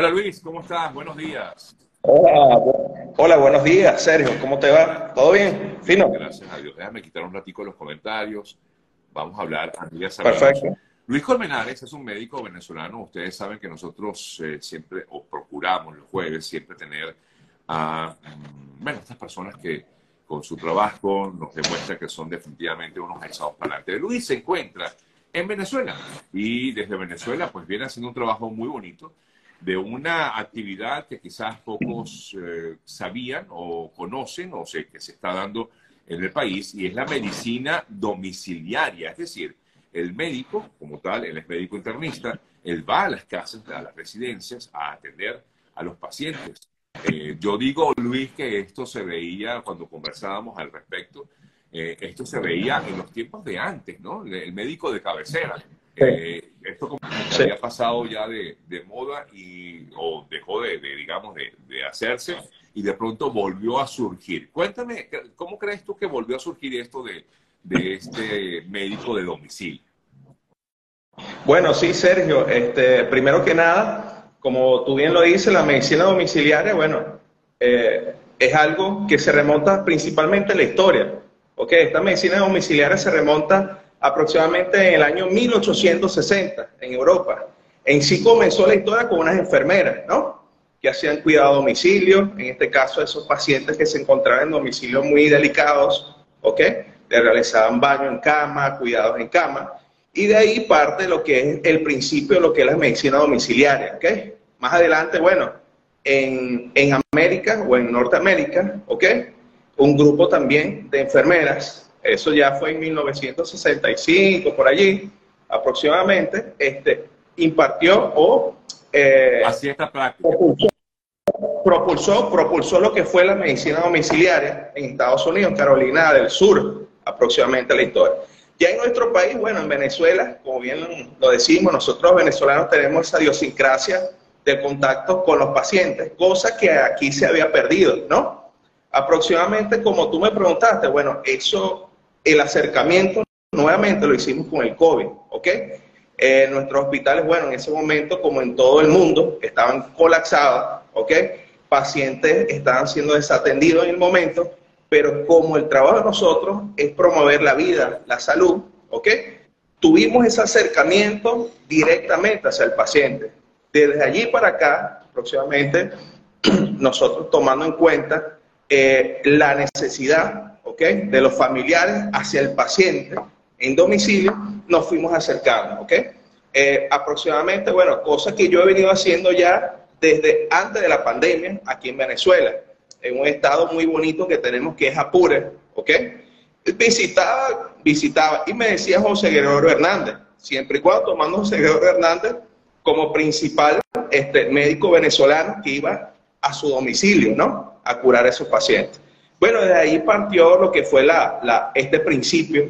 Hola Luis, ¿cómo estás? Buenos días. Hola, hola, buenos días, Sergio. ¿Cómo te va? ¿Todo bien? ¿Fino? Gracias a Dios. Déjame quitar un ratico los comentarios. Vamos a hablar, Perfecto. Luis Colmenares es un médico venezolano. Ustedes saben que nosotros eh, siempre, o procuramos los jueves, siempre tener a, mm, bueno, estas personas que con su trabajo nos demuestran que son definitivamente unos echados para adelante. Luis se encuentra en Venezuela y desde Venezuela pues viene haciendo un trabajo muy bonito de una actividad que quizás pocos eh, sabían o conocen o sé que se está dando en el país y es la medicina domiciliaria, es decir, el médico como tal, él es médico internista, él va a las casas, a las residencias a atender a los pacientes. Eh, yo digo, Luis, que esto se veía cuando conversábamos al respecto, eh, esto se veía en los tiempos de antes, ¿no? El médico de cabecera. Eh, esto como que había pasado ya de, moda y, o dejó de, digamos, de, de, hacerse y de pronto volvió a surgir. Cuéntame, ¿cómo crees tú que volvió a surgir esto de, de este médico de domicilio? Bueno, sí, Sergio. Este, primero que nada, como tú bien lo dices, la medicina domiciliaria, bueno, eh, es algo que se remonta principalmente a la historia. ¿ok? Esta medicina domiciliaria se remonta aproximadamente en el año 1860 en Europa. En sí comenzó la historia con unas enfermeras, ¿no? Que hacían cuidado a domicilio, en este caso esos pacientes que se encontraban en domicilios muy delicados, ¿ok? Le realizaban baño en cama, cuidados en cama, y de ahí parte lo que es el principio de lo que es la medicina domiciliaria, ¿ok? Más adelante, bueno, en, en América o en Norteamérica, ¿ok? Un grupo también de enfermeras eso ya fue en 1965, por allí aproximadamente, este, impartió o... Eh, Así práctica. Propulsó, propulsó, lo que fue la medicina domiciliaria en Estados Unidos, Carolina del Sur, aproximadamente la historia. Ya en nuestro país, bueno, en Venezuela, como bien lo decimos, nosotros venezolanos tenemos esa idiosincrasia de contacto con los pacientes, cosa que aquí se había perdido, ¿no? Aproximadamente, como tú me preguntaste, bueno, eso el acercamiento nuevamente lo hicimos con el COVID, ¿ok? Eh, nuestros hospitales, bueno, en ese momento, como en todo el mundo, estaban colapsados, ¿ok? Pacientes estaban siendo desatendidos en el momento, pero como el trabajo de nosotros es promover la vida, la salud, ¿ok? Tuvimos ese acercamiento directamente hacia el paciente. Desde allí para acá, aproximadamente, nosotros tomando en cuenta eh, la necesidad de los familiares hacia el paciente en domicilio, nos fuimos acercando, ¿ok? Eh, aproximadamente, bueno, cosas que yo he venido haciendo ya desde antes de la pandemia aquí en Venezuela, en un estado muy bonito que tenemos que es Apure, ¿ok? Visitaba, visitaba y me decía José Guerrero Hernández, siempre y cuando tomando José Guerrero Hernández como principal este, médico venezolano que iba a su domicilio, ¿no? A curar a esos pacientes. Bueno, de ahí partió lo que fue la, este principio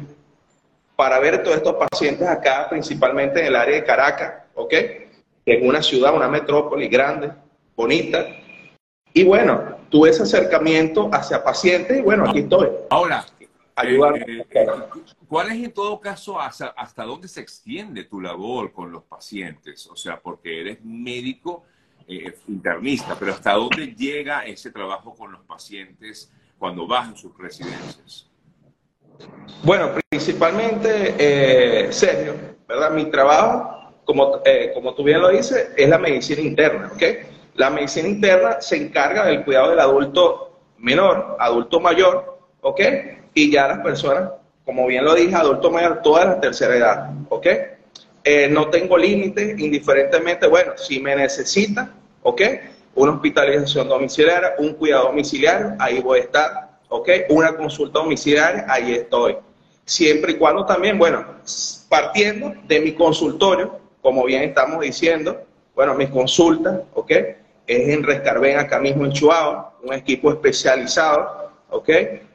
para ver todos estos pacientes acá, principalmente en el área de Caracas, ¿ok? Que es una ciudad, una metrópoli grande, bonita. Y bueno, tuve ese acercamiento hacia pacientes y bueno, aquí estoy. Ahora, eh, eh, ¿cuál es en todo caso hasta, hasta dónde se extiende tu labor con los pacientes? O sea, porque eres médico eh, internista, pero ¿hasta dónde llega ese trabajo con los pacientes? Cuando bajan sus residencias? Bueno, principalmente, eh, Sergio, ¿verdad? Mi trabajo, como, eh, como tú bien lo dices, es la medicina interna, ¿ok? La medicina interna se encarga del cuidado del adulto menor, adulto mayor, ¿ok? Y ya las personas, como bien lo dije, adulto mayor, toda la tercera edad, ¿ok? Eh, no tengo límite, indiferentemente, bueno, si me necesita, ¿ok? Una hospitalización domiciliaria, un cuidado domiciliario, ahí voy a estar, ¿ok? Una consulta domiciliaria, ahí estoy. Siempre y cuando también, bueno, partiendo de mi consultorio, como bien estamos diciendo, bueno, mis consultas, ¿ok? Es en Rescarben, acá mismo en Chihuahua, un equipo especializado, ¿ok?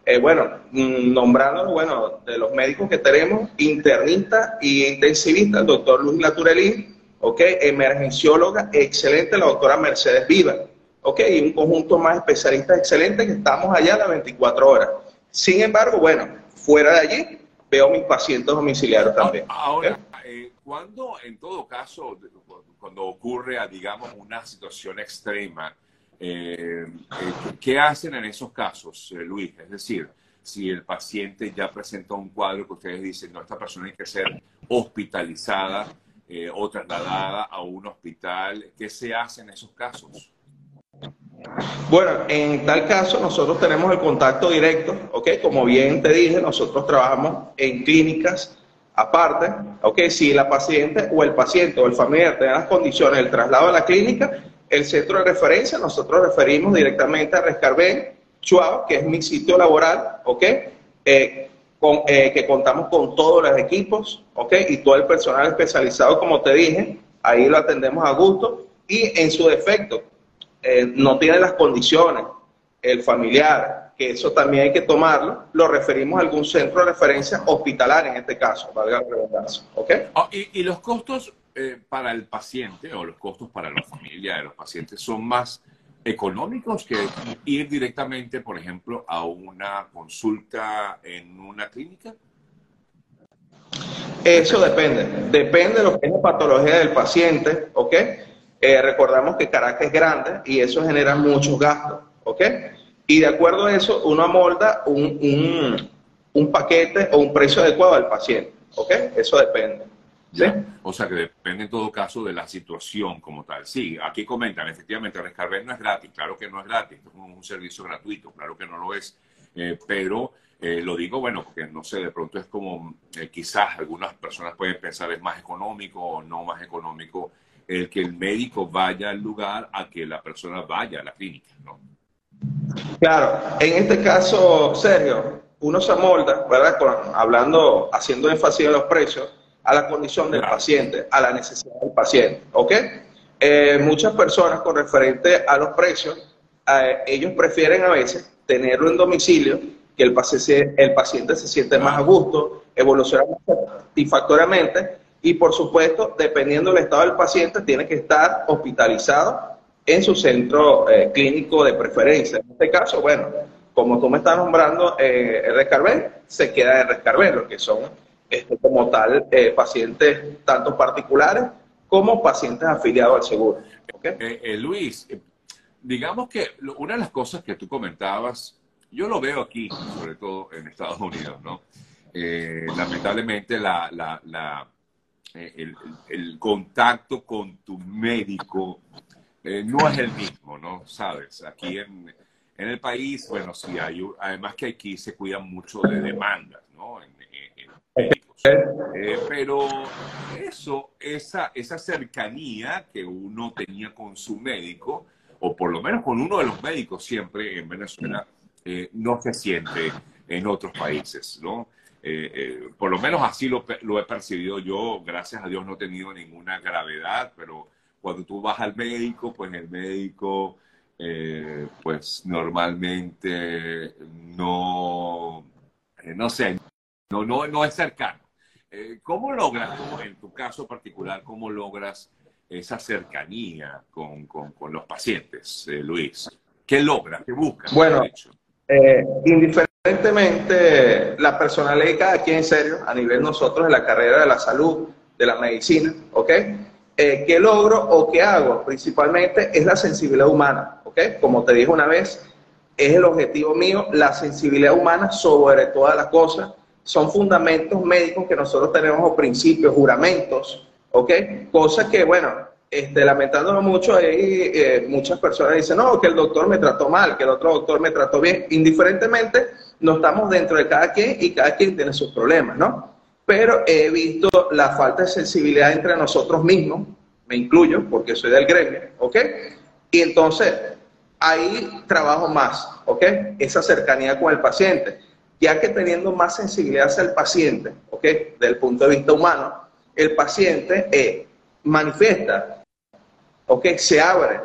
Eh, bueno, mm, nombrando, bueno, de los médicos que tenemos, internista y intensivista, el doctor Luis Laturelín, ¿ok? Emergencióloga excelente, la doctora Mercedes Viva, ¿ok? Y un conjunto más especialistas excelentes que estamos allá las 24 horas. Sin embargo, bueno, fuera de allí, veo mis pacientes domiciliarios también. Ahora, eh, cuando, en todo caso, cuando ocurre, digamos, una situación extrema, eh, eh, ¿qué hacen en esos casos, Luis? Es decir, si el paciente ya presenta un cuadro que ustedes dicen, no, esta persona hay que ser hospitalizada o trasladada a un hospital, ¿qué se hace en esos casos? Bueno, en tal caso nosotros tenemos el contacto directo, ¿ok? Como bien te dije, nosotros trabajamos en clínicas aparte, ¿ok? Si la paciente o el paciente o el familiar tiene las condiciones del traslado a la clínica, el centro de referencia, nosotros referimos directamente a Rescarben, Chuao, que es mi sitio laboral, ¿ok? Eh, con, eh, que contamos con todos los equipos, ¿ok? Y todo el personal especializado, como te dije, ahí lo atendemos a gusto y en su defecto, eh, no tiene las condiciones, el familiar, que eso también hay que tomarlo, lo referimos a algún centro de referencia hospitalario en este caso, valga la redundancia. ¿Ok? Ah, y, los costos eh, para el paciente o los costos para la familia de los pacientes son más económicos que ir directamente, por ejemplo, a una consulta en una clínica? Eso depende. Depende de lo que es la patología del paciente, ¿ok? Eh, recordamos que Caracas es grande y eso genera muchos gastos, ¿ok? Y de acuerdo a eso, uno amolda un, un, paquete o un precio adecuado al paciente, ¿ok? Eso depende. ¿Sí? O sea que depende en todo caso de la situación como tal. Sí, aquí comentan, efectivamente, el Rescarber no es gratis, claro que no es gratis, es un servicio gratuito, claro que no lo es, eh, pero eh, lo digo, bueno, porque no sé, de pronto es como, quizás algunas personas pueden pensar es más económico o no más económico el que el médico vaya al lugar a que la persona vaya a la clínica, ¿no? Claro, en este caso, Sergio, uno se amolda, ¿verdad? hablando, haciendo énfasis en los precios, a la condición del paciente, a la necesidad del paciente, ¿ok? Eh, muchas personas con referente a los precios, eh, ellos prefieren a veces tenerlo en domicilio, que el paciente, el paciente se siente más a gusto, evoluciona más satisfactoriamente, y por supuesto, dependiendo del estado del paciente, tiene que estar hospitalizado en su centro eh, clínico de preferencia. En este caso, bueno, como tú me estás nombrando eh, el Rescarben, se queda en Rescarben, lo que son este, como tal eh, pacientes tanto particulares como pacientes afiliados al seguro. Luis, digamos que una de las cosas que tú comentabas, yo lo veo aquí, sobre todo en Estados Unidos, ¿no? lamentablemente la, la eh, el, contacto con tu médico eh, no es el mismo, ¿no? Sabes, aquí en, en, el país, bueno, sí hay, además que aquí se cuidan mucho de demandas, ¿no? En. Eh, pero eso, esa, esa cercanía que uno tenía con su médico, o por lo menos con uno de los médicos siempre en Venezuela, no se siente en otros países, ¿no? Eh, eh, por lo menos así lo, he percibido yo. Gracias a Dios no he tenido ninguna gravedad, pero cuando tú vas al médico, pues el médico, eh, pues normalmente no, no sé, no, no, no es cercano. ¿Cómo logras, en tu caso particular, cómo logras esa cercanía con, con, con los pacientes, Luis? ¿Qué logras? ¿Qué buscas? Bueno, indiferente Evidentemente, la personalidad de cada quien, en serio, a nivel nosotros de la carrera de la salud, de la medicina, ¿ok? Eh, ¿Qué logro o qué hago? Principalmente es la sensibilidad humana, ¿ok? Como te dije una vez, es el objetivo mío, la sensibilidad humana sobre todas las cosas. Son fundamentos médicos que nosotros tenemos o principios, juramentos, ¿ok? Cosas que, bueno, este, lamentándolo mucho, hay eh, muchas personas dicen, no, que el doctor me trató mal, que el otro doctor me trató bien. Indiferentemente, no estamos dentro de cada quien y cada quien tiene sus problemas, ¿no? Pero he visto la falta de sensibilidad entre nosotros mismos, me incluyo porque soy del gremio, ¿ok? Y entonces ahí trabajo más, ¿ok? Esa cercanía con el paciente, ya que teniendo más sensibilidad hacia el paciente, ¿ok? Desde el punto de vista humano, el paciente eh, manifiesta, ¿ok? Se abre,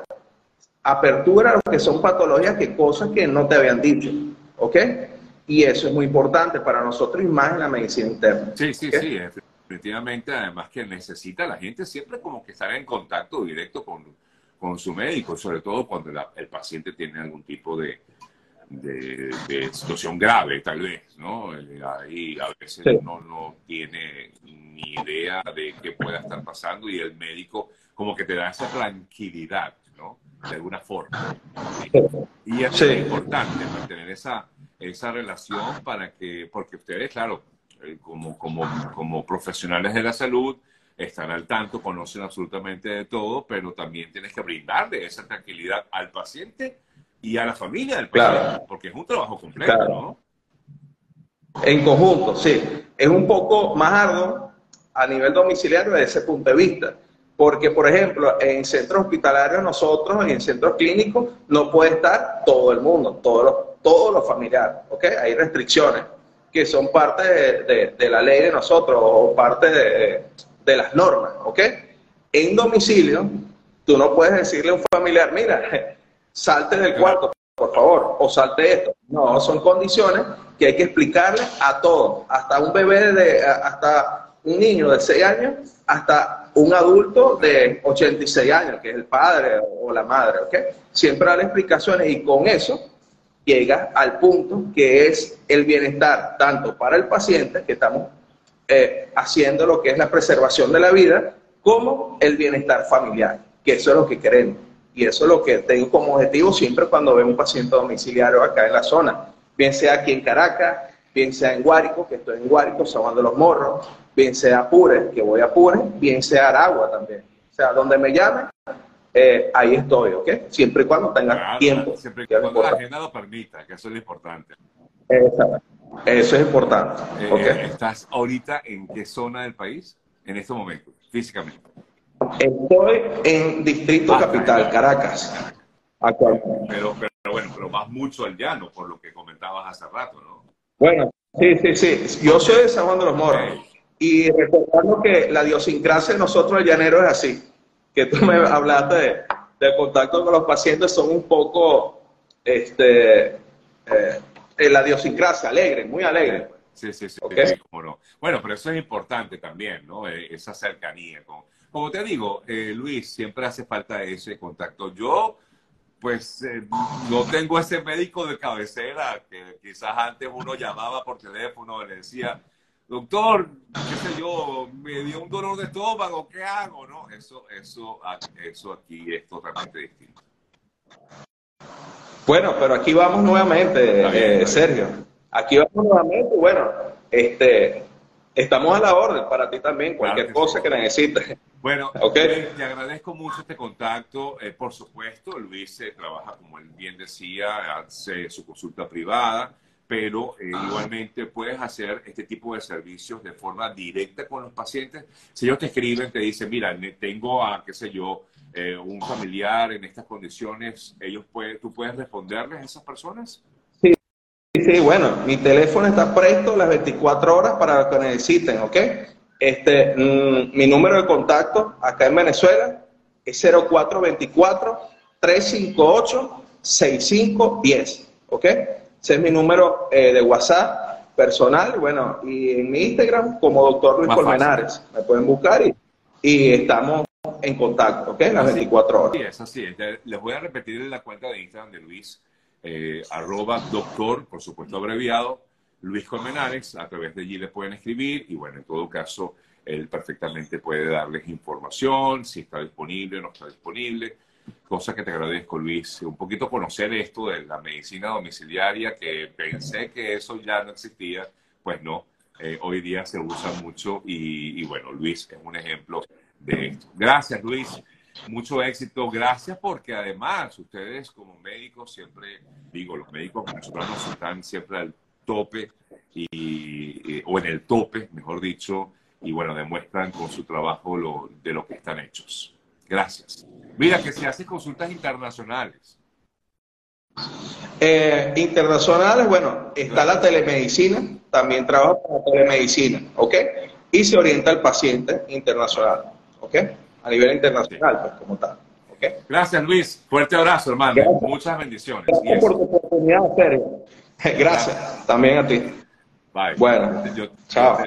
apertura a lo que son patologías, que cosas que no te habían dicho, ¿ok? Y eso es muy importante para nosotros y más en la medicina interna. Sí, sí, sí, definitivamente. Además que necesita la gente siempre como que estar en contacto directo con, con su médico, sobre todo cuando el paciente tiene algún tipo de, de, situación grave, tal vez, ¿no? Eh, ahí a veces uno no tiene ni idea de qué pueda estar pasando y el médico como que te da esa tranquilidad, ¿no? De alguna forma. Y es importante mantener esa, esa relación para que, porque ustedes, claro, eh, como, como, como profesionales de la salud, están al tanto, conocen absolutamente de todo, pero también tienes que brindarle esa tranquilidad al paciente y a la familia del claro. porque es un trabajo completo, ¿no? En conjunto, sí. Es un poco más arduo a nivel domiciliario desde ese punto de vista. Porque, por ejemplo, en centros hospitalarios nosotros, en centros clínicos, no puede estar todo el mundo, todos los, todos los familiares, ¿ok? Hay restricciones que son parte de, de, la ley de nosotros o parte de, de, las normas, ¿ok? En domicilio, tú no puedes decirle a un familiar, mira, salte del cuarto, por favor, o salte esto. No, son condiciones que hay que explicarle a todos, hasta un bebé de, hasta un niño de 6 años, hasta un adulto de 86 años, que es el padre o la madre, ¿ok? Siempre da explicaciones y con eso llega al punto que es el bienestar tanto para el paciente, que estamos eh, haciendo lo que es la preservación de la vida, como el bienestar familiar, que eso es lo que queremos. Y eso es lo que tengo como objetivo siempre cuando veo un paciente domiciliario acá en la zona, bien sea aquí en Caracas, bien sea en Guárico, que estoy en Guárico, San de los Morros, bien sea Apure, que voy a Apure, bien sea Aragua también. O sea, donde me llamen, eh, ahí estoy, ¿ok? Siempre y cuando tenga tiempo. Siempre y cuando la agenda lo permita, que eso es lo importante. Eso es importante. Eh, ¿Estás ahorita en qué zona del país en este momento, físicamente? Estoy en Distrito ah, Capital, Caracas. Pero, pero, bueno, pero vas mucho al llano, por lo que comentabas hace rato, ¿no? Bueno, sí, sí, sí. Yo soy de San Juan de los Morros. Y recordando que la idiosincrasia de nosotros, el llanero, es así. Que tú me hablaste de, de contacto con los pacientes, son un poco, este, eh, la idiosincrasia, alegre, muy alegre. Sí, sí, sí. Bueno, pero eso es importante también, ¿no? Eh, esa cercanía con como te digo, eh, Luis, siempre hace falta ese contacto. Yo, pues, eh, no tengo ese médico de cabecera que quizás antes uno llamaba por teléfono y le decía, doctor, qué sé yo, me dio un dolor de estómago, ¿qué hago? No, eso, eso, eso aquí es totalmente distinto. Bueno, pero aquí vamos nuevamente, eh, Sergio. Aquí vamos nuevamente, bueno, este, estamos a la orden para ti también, cualquier cosa que necesites. Bueno, okay. te agradezco mucho este contacto. Eh, por supuesto, Luis eh, trabaja, como él bien decía, hace su consulta privada, pero eh, igualmente puedes hacer este tipo de servicios de forma directa con los pacientes. Si ellos te escriben, te dicen, mira, tengo a, qué sé yo, un familiar en estas condiciones, ellos pueden, ¿tú puedes responderles a esas personas? Sí, sí, bueno, mi teléfono está presto las 24 horas para lo que necesiten, ¿ok? Este, mm, mi número de contacto acá en Venezuela es 0424-358-6510. ¿Ok? Ese es mi número eh, de WhatsApp personal. Bueno, y en mi Instagram como doctor Luis Colmenares. Me pueden buscar y, y, estamos en contacto, ¿ok? Las 24 horas. Sí, es así. Les voy a repetir la cuenta de Instagram de Luis, eh, arroba doctor, por supuesto abreviado, Luis Colmenares, a través de allí le pueden escribir y bueno, en todo caso, él perfectamente puede darles información, si está disponible o no está disponible, cosa que te agradezco Luis, un poquito conocer esto de la medicina domiciliaria, que pensé que eso ya no existía, pues no, eh, hoy día se usa mucho y, y bueno, Luis es un ejemplo de esto. Gracias Luis mucho éxito. Gracias porque además ustedes como médicos siempre, digo, los médicos venezolanos están siempre al tope y, o en el tope, mejor dicho, y bueno, demuestran con su trabajo lo, de lo que están hechos. Gracias. Mira que se hacen consultas internacionales. Eh, internacionales, bueno, está la telemedicina, también trabaja con la telemedicina, ¿ok? Y se orienta al paciente internacional, ¿ok? A nivel internacional, pues como tal. ¿okay? Gracias, Luis. Fuerte abrazo, hermano. Muchas bendiciones. Gracias por tu oportunidad, Sergio. Gracias. También a ti. Bye. Bueno, chao.